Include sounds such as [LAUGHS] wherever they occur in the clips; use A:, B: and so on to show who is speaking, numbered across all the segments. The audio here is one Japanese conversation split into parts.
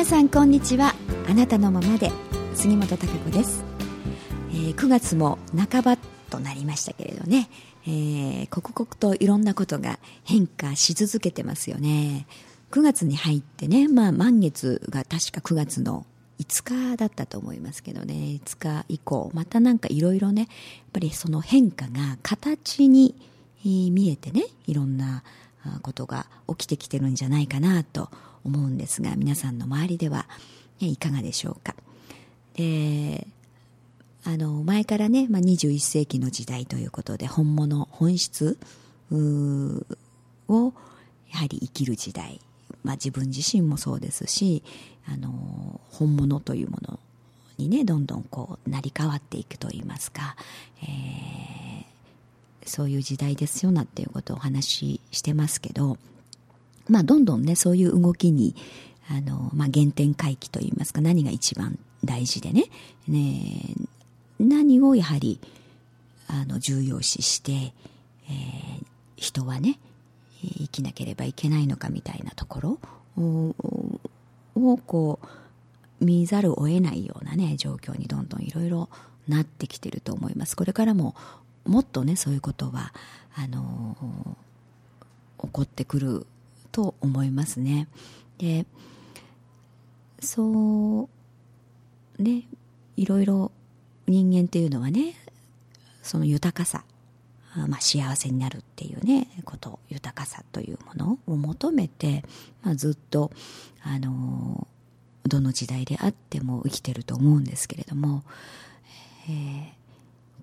A: 皆さんこんにちは。あなたのままで。杉本孝子です、えー、9月も半ばとなりましたけれどね、えー、刻々といろんなことが変化し続けてますよね。9月に入ってね、まあ、満月が確か9月の5日だったと思いますけどね。5日以降またなんかいろいろねやっぱりその変化が形に見えてねいろんなことが起きてきてるんじゃないかなと思うんですが皆さんの周りでは、ね、いかがでしょうか？であの前からね、まあ、21世紀の時代ということで本物本質をやはり生きる時代、まあ、自分自身もそうですしあの本物というものにねどんどんこう成り代わっていくといいますか、えー、そういう時代ですよなっていうことをお話ししてますけどまあ、どんどんね、そういう動きに、あの、まあ、原点回帰といいますか、何が一番大事でね、ね何をやはり、あの、重要視して、えー、人はね、生きなければいけないのかみたいなところを、こう、見ざるを得ないようなね、状況にどんどんいろいろなってきてると思います。これからも、もっとね、そういうことは、あの起こってくると思いますね。でそうねいろいろ人間っていうのはねその豊かさ、まあ、幸せになるっていうねこと豊かさというものを求めて、まあ、ずっとあのどの時代であっても生きてると思うんですけれども、えー、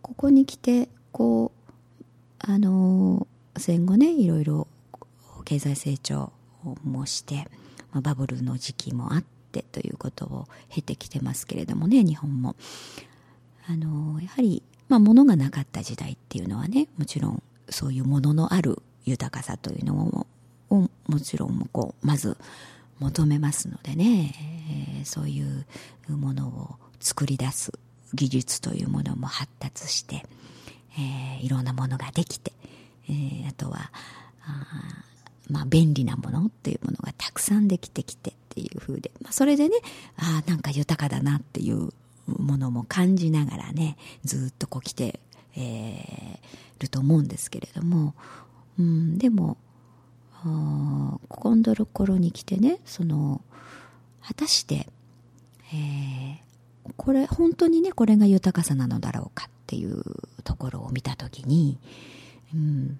A: ここに来てこうあの戦後ねいろいろ経済成長もして、まあ、バブルの時期もあってということを経てきてますけれどもね日本も。あのやはり、まあ、物がなかった時代っていうのはねもちろんそういうもののある豊かさというのをもちろんこうまず求めますのでね、えー、そういうものを作り出す技術というものも発達して、えー、いろんなものができて、えー、あとはあまあ、便利なものっていうものがたくさんできてきてっていう風で、まあ、それでねああなんか豊かだなっていうものも感じながらねずっとこう来て、えー、ると思うんですけれども、うん、でもここのところに来てねその果たして、えー、これ本当にねこれが豊かさなのだろうかっていうところを見た時に、うん、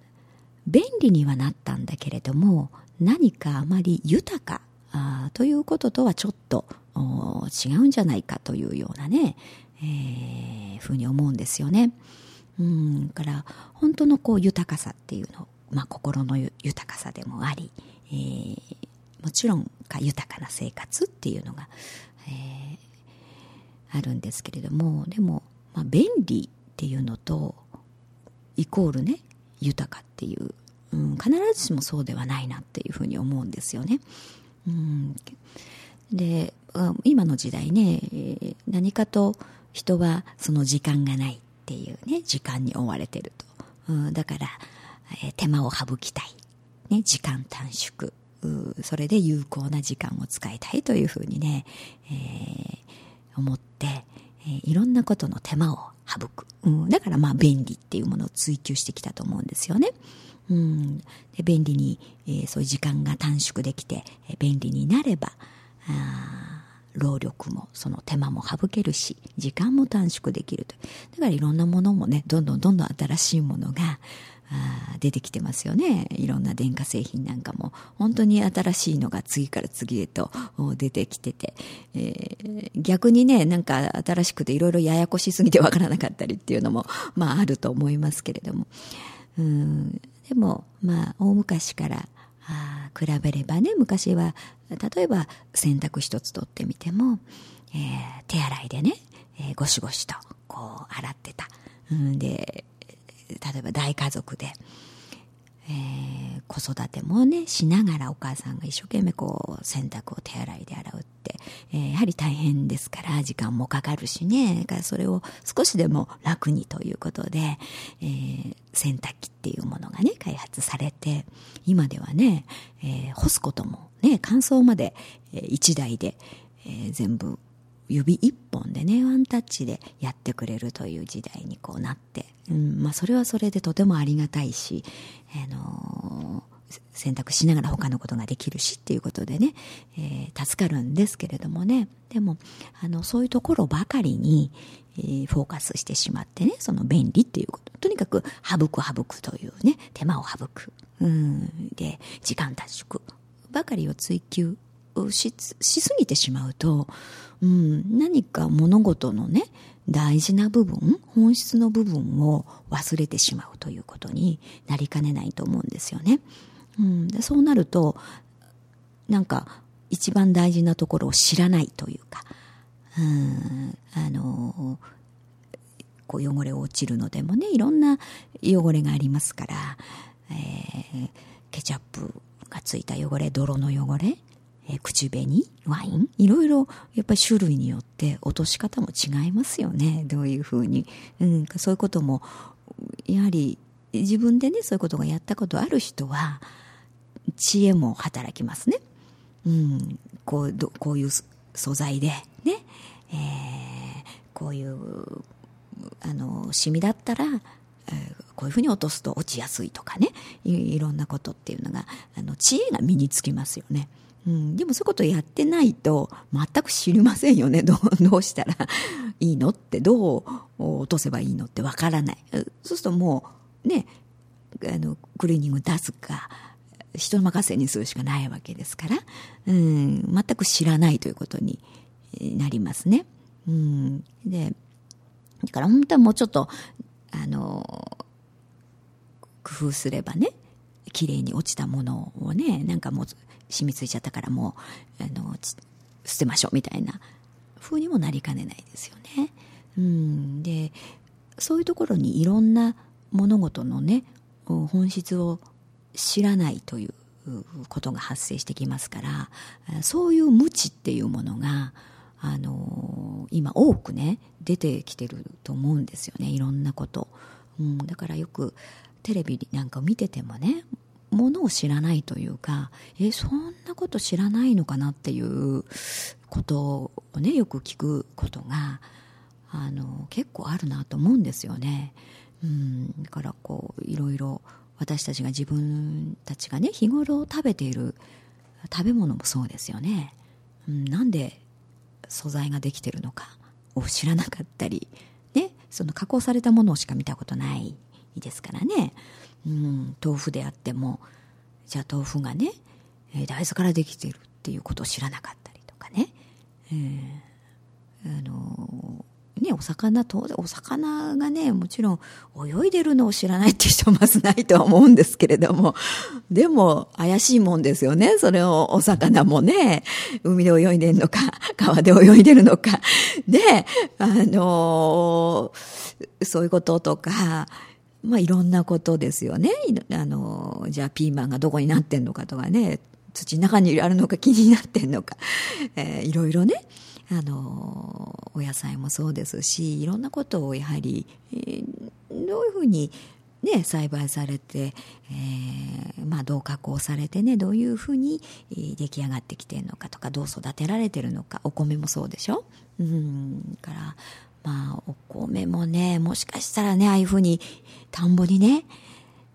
A: 便利にはなったんだけれども何かあまり豊かあということとはちょっと違うんじゃないかというようなね、えー、ふうに思うんですよね。うんから本当のこう豊かさっていうの、まあ、心の豊かさでもあり、えー、もちろんか豊かな生活っていうのが、えー、あるんですけれどもでも、まあ、便利っていうのとイコールね豊かっていう、うん、必ずしもそうではないなっていうふうに思うんですよね。うん、で今の時代ね何かと人はその時間がないっていうね時間に追われてると、うん、だから、え手間を省きたい、ね、時間短縮。それで有効な時間を使いたいというふうにね、えー、思って、えー、いろんなことの手間を省く、うん、だからまあ便利っていうものを追求してきたと思うんですよね。うん、で便利に、えー、そういう時間が短縮できて、えー、便利になればあ労力もその手間も省けるし時間も短縮できるとだからいろんなものもねどんどんどんどん新しいものが出てきてますよね。いろんな電化製品なんかも。本当に新しいのが次から次へと出てきてて、えー、逆にねなんか新しくていろいろややこしすぎてわからなかったりっていうのもまああると思いますけれども。うんでもまあ大昔からあ比べればね昔は例えば洗濯一つ取ってみても、えー、手洗いでね、えー、ゴシゴシとこう洗ってた、うん、で例えば大家族で、えー、子育てもねしながらお母さんが一生懸命こう洗濯を手洗いで洗うって、えー、やはり大変ですから時間もかかるしね。だからそれを少しでも楽にということで、えー、洗濯機っていうものがね開発されて今ではね、えー、干すこともね乾燥まで、えー、1台で、えー、全部指一本でね、ワンタッチでやってくれるという時代にこうなって、うん、まあそれはそれでとてもありがたいし、あのー、選択しながら他のことができるしっていうことでね、えー、助かるんですけれどもね、でも、あの、そういうところばかりに、えー、フォーカスしてしまってね、その便利っていうこと。とにかく省く省くというね、手間を省く。うん、で、時間短縮ばかりを追求しすぎてしまうと、うん、何か物事のね、大事な部分、本質の部分を忘れてしまうということになりかねないと思うんですよね。うん、でそうなると、なんか一番大事なところを知らないというか、うん、あの、こう汚れ落ちるのでもね、いろんな汚れがありますから、えー、ケチャップがついた汚れ、泥の汚れ、え、口紅、ワイン、いろいろやっぱり種類によって落とし方も違いますよね。どういうふうに。うん、そういうことも、やはり自分でね、そういうことがやったことある人は、知恵も働きますね。うん、こう、どこういう素材で、ね、えー、こういう、あの、シミだったら、えこういうふうに落とすと落ちやすいとかねいいろんなことっていうのがあの知恵が身につきますよね。うん、でもそういうことやってないと全く知りませんよね。どう [LAUGHS] どうしたらいいのってどう落とせばいいのってわからない。そうするともうね、あの、クリーニング出すか、人任せにするしかないわけですから、うん、全く知らないということになりますね。うん、で、だから本当はもうちょっと、あの、工夫すればね、綺麗に落ちたものをね、なんかもう染みついちゃったからもう、あの、捨てましょうみたいな風にもなりかねないですよね。うん。で、そういうところにいろんな物事のね、本質を知らないということが発生してきますから、そういう無知っていうものが、あの今多くね、出てきてると思うんですよね、いろんなこと。うん、だからよくテレビなんかを見ててもね、ものを知らないというか、え、そんなこと知らないのかなっていうことをね、よく聞くことが、あの、結構あるなと思うんですよね。うん、だからこう、いろいろ私たちが自分たちがね、日頃食べている食べ物もそうですよね。うん、なんで素材ができてるのかを知らなかったり、ね、その加工されたものしか見たことないですからね。うん、豆腐であってもじゃあ豆腐がね、大豆からできてるっていうことを知らなかったりとかね、えー、あのー、ね、お魚当然お魚がねもちろん泳いでるのを知らないって人はまずないとは思うんですけれどもでも怪しいもんですよね。それをお魚もね海で泳いでるのか川で泳いでるのか。であのー、そういうこととかまあいろんなことですよね。あの、じゃあピーマンがどこになってんのかとかね、土の中にあるのか気になってんのか、えー、いろいろね、あの、お野菜もそうですし、いろんなことをやはり、えー、どういうふうにね、栽培されて、えー、まあどう加工されてね、どういうふうに出来上がってきてるのかとか、どう育てられてるのか、お米もそうでしょ？うん、から、まあ、お米もね、もしかしたらね、ああいうふうに、田んぼにね、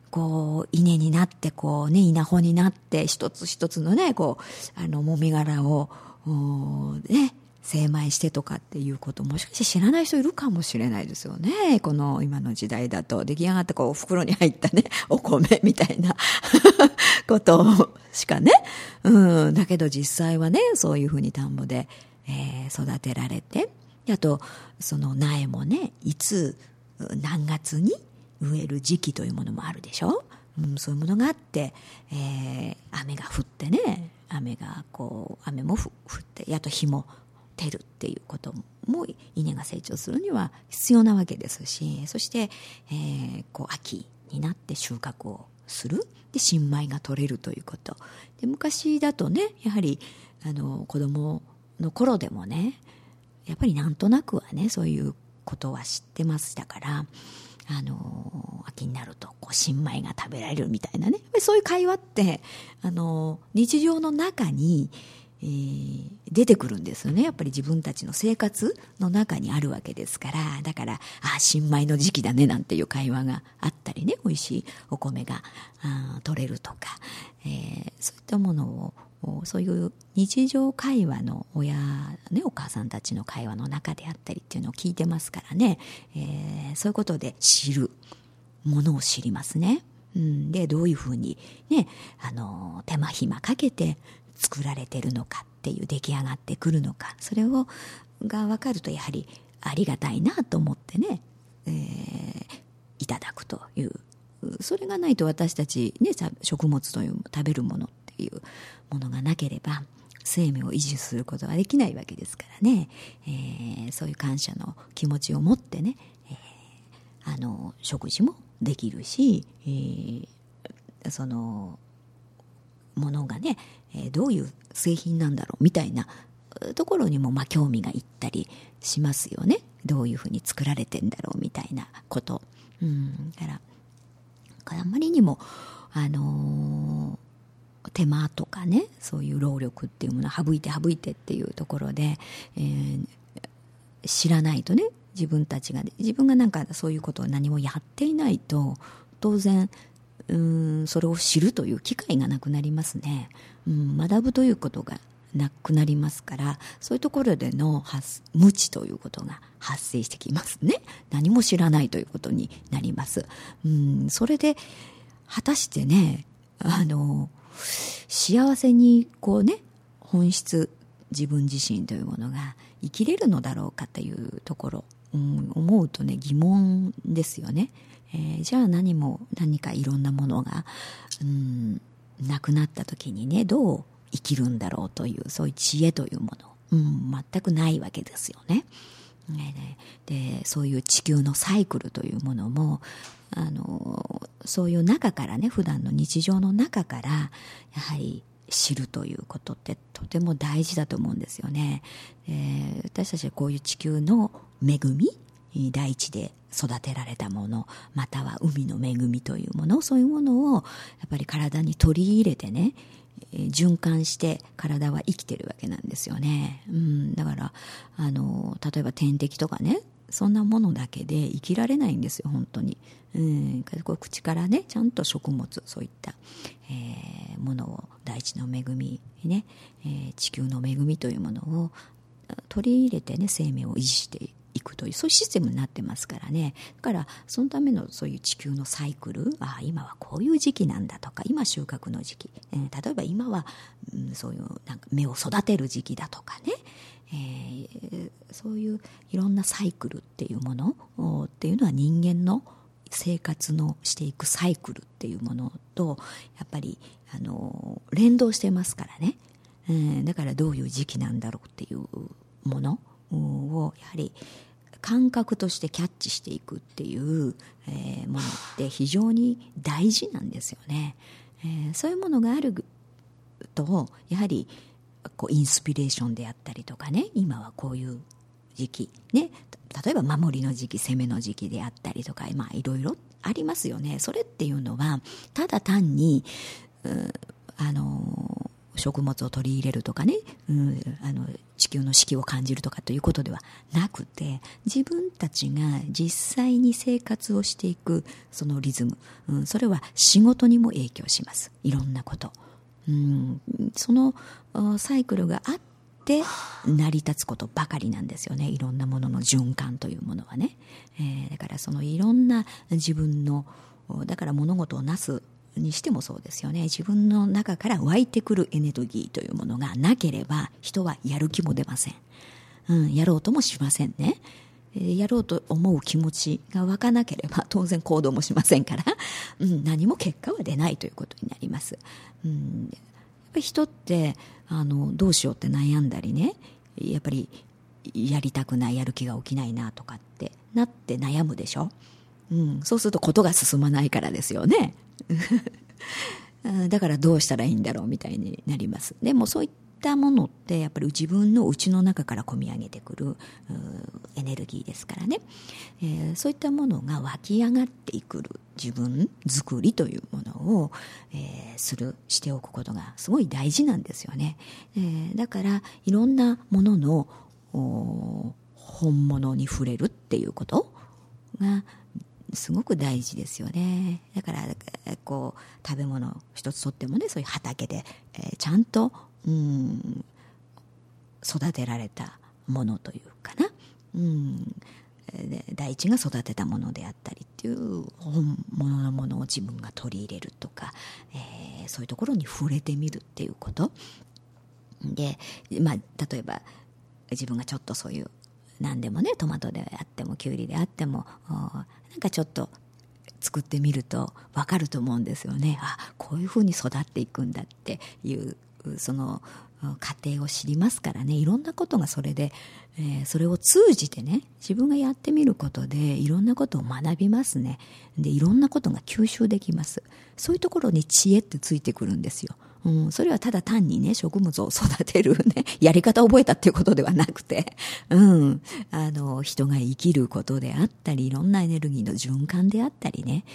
A: こう、稲になって、こうね、稲穂になって、一つ一つのね、こう、あの、もみ殻を、ね、精米してとかっていうこともしかして知らない人いるかもしれないですよね。この今の時代だと出来上がったこう袋に入ったね、[LAUGHS] お米みたいな [LAUGHS] ことしかね。うん。だけど実際はね、そういうふうに田んぼで、えー、育てられて、あと、その苗もね、いつ、何月に植える時期というものもあるでしょ、うん、そういうものがあって、えー、雨が降ってね、雨がこう、雨も降って、あと日も照るっていうことも稲が成長するには必要なわけですし、そして、えー、こう秋になって収穫をする。で新米が取れるということ。で昔だとねやはりあの子供の頃でもねやっぱりなんとなくはねそういうことは知ってましたからあの秋になるとこう新米が食べられるみたいなね。そういう会話ってあの日常の中に、えー、出てくるんですよね。やっぱり自分たちの生活の中にあるわけですから。だからあ新米の時期だねなんていう会話があったりね。美味しいお米があ取れるとか、えー、そういったものをそういう日常会話の親、ね、お母さんたちの会話の中であったりっていうのを聞いてますからね、えー、そういうことで知るものを知りますね。うん、でどういうふうに、ね、あの手間暇かけて作られてるのかっていう出来上がってくるのか。それをが分かるとやはりありがたいなと思ってね、えー、いただくという。それがないと私たち、ね、食物という食べるものっていうものがなければ生命を維持することができないわけですからね、えー、そういう感謝の気持ちを持ってね、えー、あの食事もできるし、えー、そのものがね、えどういう製品なんだろうみたいなところにもまあ興味がいったりしますよね。どういうふうに作られてんだろうみたいなこと。うん、だからあんまりにもあの手間とかねそういう労力っていうものを省いて省いてっていうところで、えー、知らないとね自分たちが自分がなんかそういうことを何もやっていないと当然うんそれを知るという機会がなくなりますね、うん、学ぶということがなくなりますからそういうところでの無知ということが発生してきますね。何も知らないということになります。うんそれで果たしてねあの幸せにこうね本質自分自身というものが生きれるのだろうかというところ、うん、思うとね疑問ですよね、えー、じゃあ何も何かいろんなものが、うん、なくなった時にねどう生きるんだろうというそういう知恵というもの、うん、全くないわけですよね。でそういう地球のサイクルというものもあのそういう中からね普段の日常の中からやはり知るということってとても大事だと思うんですよね、えー、私たちはこういう地球の恵み大地で育てられたものまたは海の恵みというものそういうものをやっぱり体に取り入れてね循環して体は生きてるわけなんですよね、うん、だからあの例えば点滴とかねそんなものだけで生きられないんですよ本当に、うん、口からねちゃんと食物そういった、えー、ものを大地の恵みね、えー、地球の恵みというものを取り入れてね生命を維持していくというそういうシステムになってますからね。だからそのためのそういう地球のサイクルあ今はこういう時期なんだとか今収穫の時期、えー、例えば今は、うん、そういうなんか芽を育てる時期だとかね、えー、そういういろんなサイクルっていうものっていうのは人間の生活のしていくサイクルっていうものとやっぱりあの連動してますからね、えー、だからどういう時期なんだろうっていうもの。をやはり感覚としてキャッチしていくっていう、えー、ものって非常に大事なんですよね、えー、そういうものがあるとやはりこうインスピレーションであったりとかね。今はこういう時期ね。例えば守りの時期攻めの時期であったりとかまあいろいろありますよねそれっていうのはただ単に、あの食物を取り入れるとかね、うん、あの地球の四季を感じるとかということではなくて自分たちが実際に生活をしていくそのリズム、うん、それは仕事にも影響しますいろんなこと。うん、そのサイクルがあって成り立つことばかりなんですよね。いろんなものの循環というものはね、えー、だからそのいろんな自分のだから物事をなすにしてもそうですよね。自分の中から湧いてくるエネルギーというものがなければ人はやる気も出ません、うん、やろうともしませんね。やろうと思う気持ちが湧かなければ [LAUGHS] 当然行動もしませんから、うん、何も結果は出ないということになります、うん、ぱり人ってあのどうしようって悩んだりねやっぱりやりたくないやる気が起きないなとかってなって悩むでしょ、うん、そうするとことが進まないからですよね。[LAUGHS] だからどうしたらいいんだろうみたいになります。でもそういったものってやっぱり自分の内の中から込み上げてくるエネルギーですからね、えー、そういったものが湧き上がってくる自分作りというものを、えー、するしておくことがすごい大事なんですよね、えー、だからいろんなものの本物に触れるっていうことがすごく大事ですよね。だからこう食べ物一つとってもねそういう畑で、えー、ちゃんとうん。育てられたものというかな、うん、大地が育てたものであったりっていう本物のものを自分が取り入れるとか、えー、そういうところに触れてみるっていうこと。で、まあ、例えば自分がちょっとそういう何でもねトマトであってもきゅうりであってもなんかちょっと作ってみると分かると思うんですよね。あこういうふうに育っていくんだっていうその過程を知りますからね。いろんなことがそれで、えー、それを通じてね自分がやってみることでいろんなことを学びますね。でいろんなことが吸収できます。そういうところに知恵ってついてくるんですよ。うん、それはただ単にね、植物を育てるね、[LAUGHS] やり方を覚えたっていうことではなくて、[LAUGHS] うん、あの、人が生きることであったり、いろんなエネルギーの循環であったりね、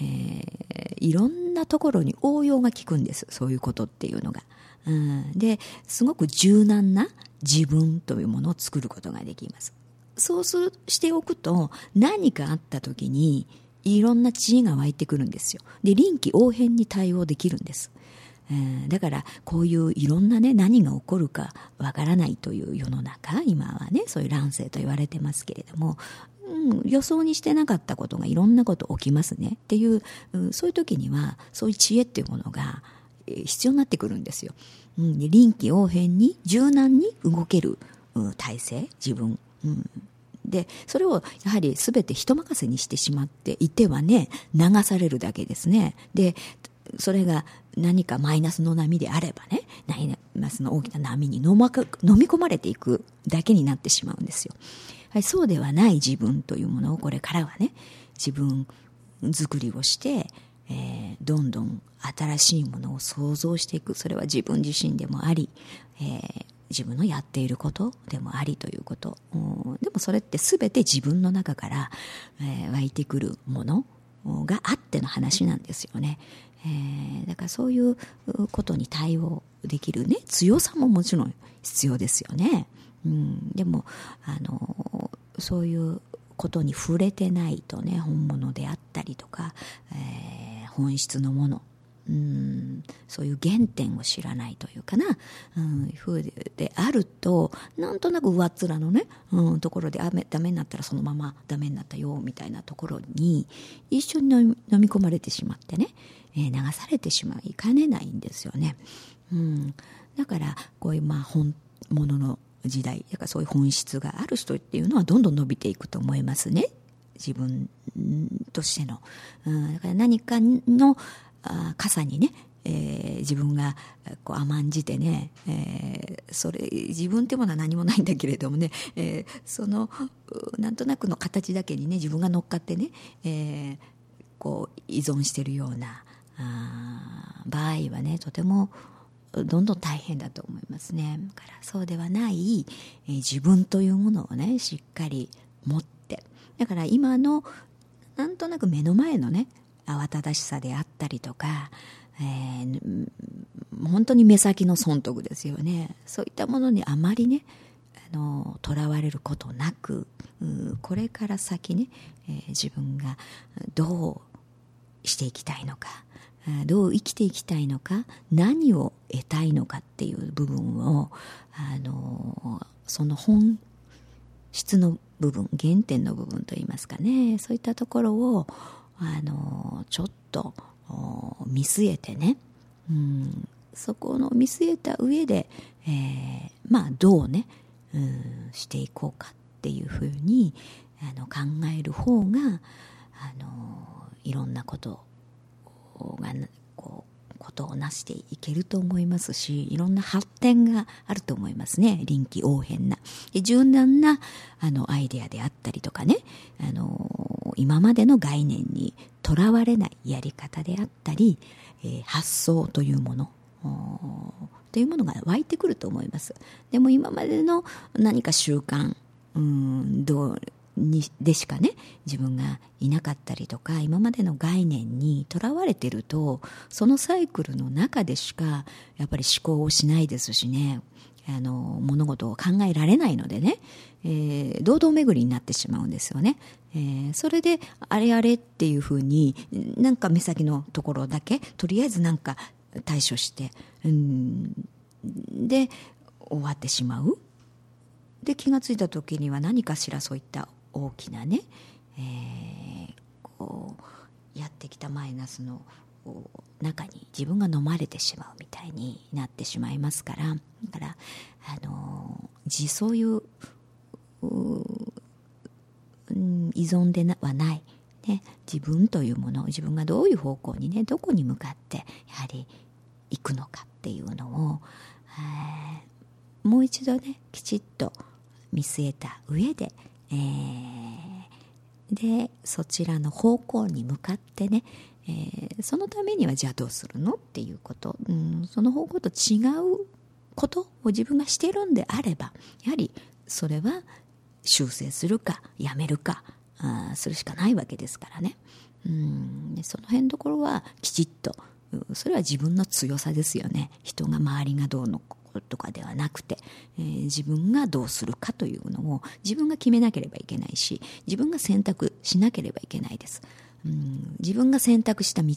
A: えー、いろんなところに応用が効くんです、そういうことっていうのが。うん、で、すごく柔軟な自分というものを作ることができます。そうする、しておくと、何かあった時に、いろんな知恵が湧いてくるんですよ。で、臨機応変に対応できるんです。えだからこういういろんなね何が起こるかわからないという世の中今はねそういう乱世と言われてますけれども、うん、予想にしてなかったことがいろんなこと起きますねっていう、うん、そういう時にはそういう知恵っていうものが必要になってくるんですよ。うん、臨機応変に柔軟に動ける、うん、体制自分、うん、でそれをやはり全て人任せにしてしまっていてはね流されるだけですねでそれが何かマイナスの波であればね、マイナスの大きな波に飲み込まれていくだけになってしまうんですよ。はい、そうではない自分というものをこれからはね、自分作りをして、どんどん新しいものを想像していく。それは自分自身でもあり、えー、自分のやっていることでもありということ。でもそれって全て自分の中から、えー、湧いてくるものがあっての話なんですよね。えー、だからそういうことに対応できるね強さももちろん必要ですよね、うん、でもあのそういうことに触れてないとね本物であったりとか、えー、本質のもの。うん。そういう原点を知らないというかな、うん、ふうであるとなんとなく上っ面のね、うん、ところであダメになったらそのままダメになったよみたいなところに一緒に飲み込まれてしまってね、えー、流されてしまいかねないんですよね。うん、だからこういうまあ本物の時代だからそういう本質がある人っていうのはどんどん伸びていくと思いますね。自分としての、うん、だから何かのあ傘にね、えー、自分がこう甘んじてね、えー、それ自分ってものは何もないんだけれどもね、えー、そのなんとなくの形だけにね自分が乗っかってね、えー、こう依存してるようなあ場合はねとてもどんどん大変だと思いますね。だからそうではない、えー、自分というものをねしっかり持ってだから今のなんとなく目の前のね慌ただしさであったりとか、えー、本当に目先の損得ですよね。そういったものにあまりねとらわれることなくこれから先ね、えー、自分がどうしていきたいのかどう生きていきたいのか何を得たいのかっていう部分をあのその本質の部分原点の部分といいますかね。そういったところをあのちょっと見据えてね、うん、そこの見据えた上で、えー、まあどうね、うん、していこうかっていうふうにあの考える方があのいろんなことがことをなしていけると思いますしいろんな発展があると思いますね。臨機応変な。柔軟なあのアイデアであったりとかね。あの今までの概念にとらわれないやり方であったり、えー、発想というもの。というものが湧いてくると思います。でも今までの何か習慣うんどうにでしかね自分がいなかったりとか今までの概念にとらわれてるとそのサイクルの中でしかやっぱり思考をしないですしねあの物事を考えられないのでね、えー、堂々巡りになってしまうんですよね、えー、それであれあれっていうふうになんか目先のところだけとりあえずなんか対処してうんで終わってしまう。で気が付いた時には何かしらそういった大きなね、えー、こうやってきたマイナスの中に自分が飲まれてしまうみたいになってしまいますから。だからあの自そういう依存ではない、ね、自分というもの自分がどういう方向にねどこに向かってやはり行くのかっていうのを、えー、もう一度ねきちっと見据えた上でえー、でそちらの方向に向かってね、えー、そのためにはじゃあどうするのっていうこと、うん、その方向と違うことを自分がしてるんであればやはりそれは修正するかやめるかあするしかないわけですからね、うん、その辺のところはきちっとそれは自分の強さですよね。人が周りがどうのとかではなくて、えー、自分がどうするかというのを自分が決めなければいけないし自分が選択しなければいけないです、うん、自分が選択した道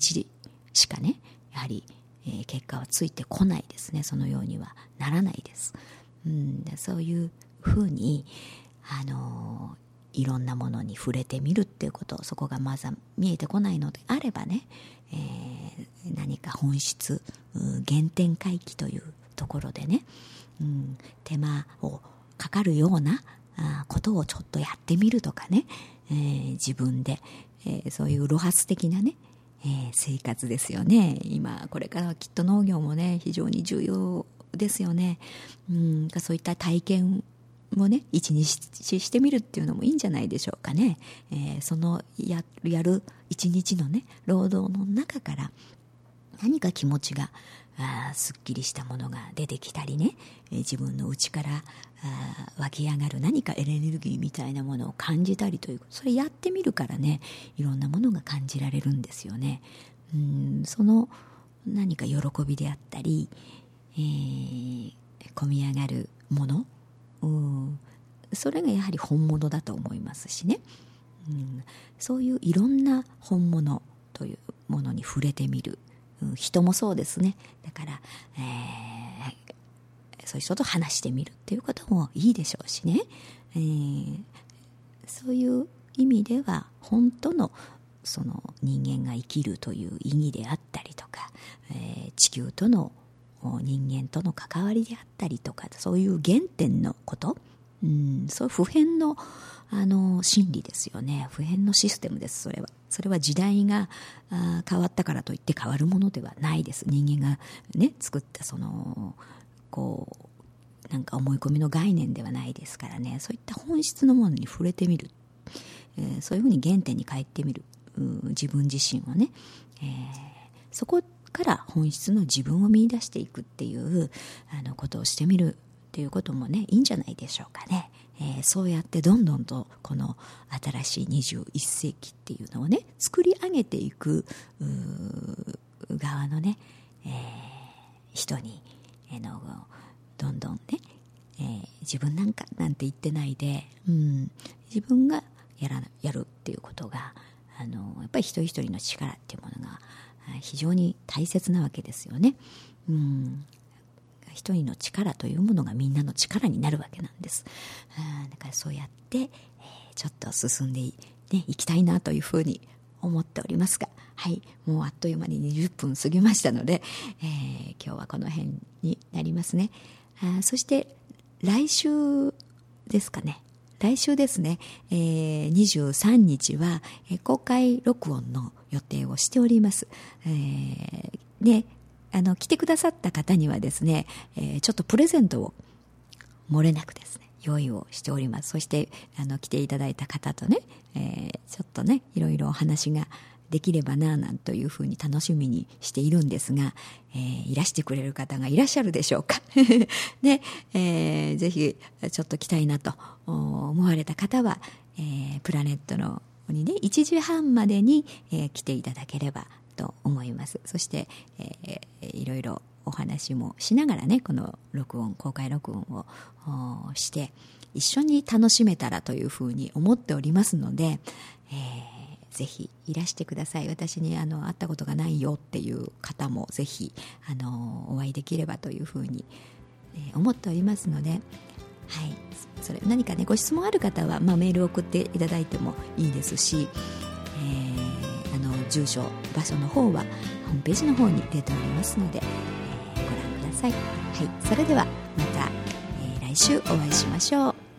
A: しかねやはり、えー、結果はついてこないですね。そのようにはならないです、うん、そういうふうにあのーいろんなものに触れてみるっていうことそこがまず見えてこないのであればね、えー、何か本質原点回帰というところでね、うん、手間をかかるようなことをちょっとやってみるとかね、えー、自分で、えー、そういう露発的なね、えー、生活ですよね。今これからはきっと農業もね非常に重要ですよね、うん、そういった体験もね一日してみるっていうのもいいんじゃないでしょうかね、えー、そのややる一日のね労働の中から何か気持ちがあすっきりしたものが出てきたりね、え自分の内からあ湧き上がる何かエネルギーみたいなものを感じたりというそれやってみるからねいろんなものが感じられるんですよね。うんその何か喜びであったり、えー、込み上がるものうんそれがやはり本物だと思いますしね、うん、そういういろんな本物というものに触れてみる。人もそうですね。だから、えー、そういう人と話してみるっていうこともいいでしょうしね、えー、そういう意味では本当のその人間が生きるという意義であったりとか、えー、地球との人間との関わりであったりとかそういう原点のこと、うん、そういう普遍のあの心理ですよね。普遍のシステムですそれは。それは時代があ変わったからといって変わるものではないです。人間がね作ったそのこうなんか思い込みの概念ではないですからね。そういった本質のものに触れてみる、えー、そういうふうに原点に帰ってみる。自分自身をね、えー、そこから本質の自分を見出していくっていうあのことをしてみるっていうこともねいいんじゃないでしょうかね。えー、そうやってどんどんとこの新しい21世紀っていうのをね作り上げていく側のね、えー、人に、えー、のどんどんね、えー、自分なんかなんて言ってないで、うん、自分がやらやるっていうことがあのやっぱり一人一人の力っていうものが非常に大切なわけですよね。うん一人の力というものがみんなの力になるわけなんです。だからそうやって、えー、ちょっと進んでい、ね、いきたいなというふうに思っておりますが、はい、もうあっという間に20分過ぎましたので、えー、今日はこの辺になりますね。あそして来週ですかね。来週ですね、えー、23日は、えー、公開録音の予定をしております。えー、で、あの来てくださった方にはですね、えー、ちょっとプレゼントを漏れなくですね用意をしております。そしてあの来ていただいた方とね、えー、ちょっとねいろいろお話ができればななんというふうに楽しみにしているんですが、えー、いらしてくれる方がいらっしゃるでしょうか。で、[LAUGHS] えー、ぜひちょっと来たいなと思われた方は、えー、プラネットのにね1時半までに、えー、来ていただければと思います。そして、えー、いろいろお話もしながらねこの録音公開録音をして一緒に楽しめたらというふうに思っておりますので、えー、ぜひいらしてください。私にあの会ったことがないよっていう方もぜひあのお会いできればというふうに、え、思っておりますので、はい、それ何かねご質問ある方は、まあ、メールを送っていただいてもいいですし、えー、住所場所の方はホームページの方に出ておりますので、えー、ご覧ください、はい、それではまた、えー、来週お会いしましょう。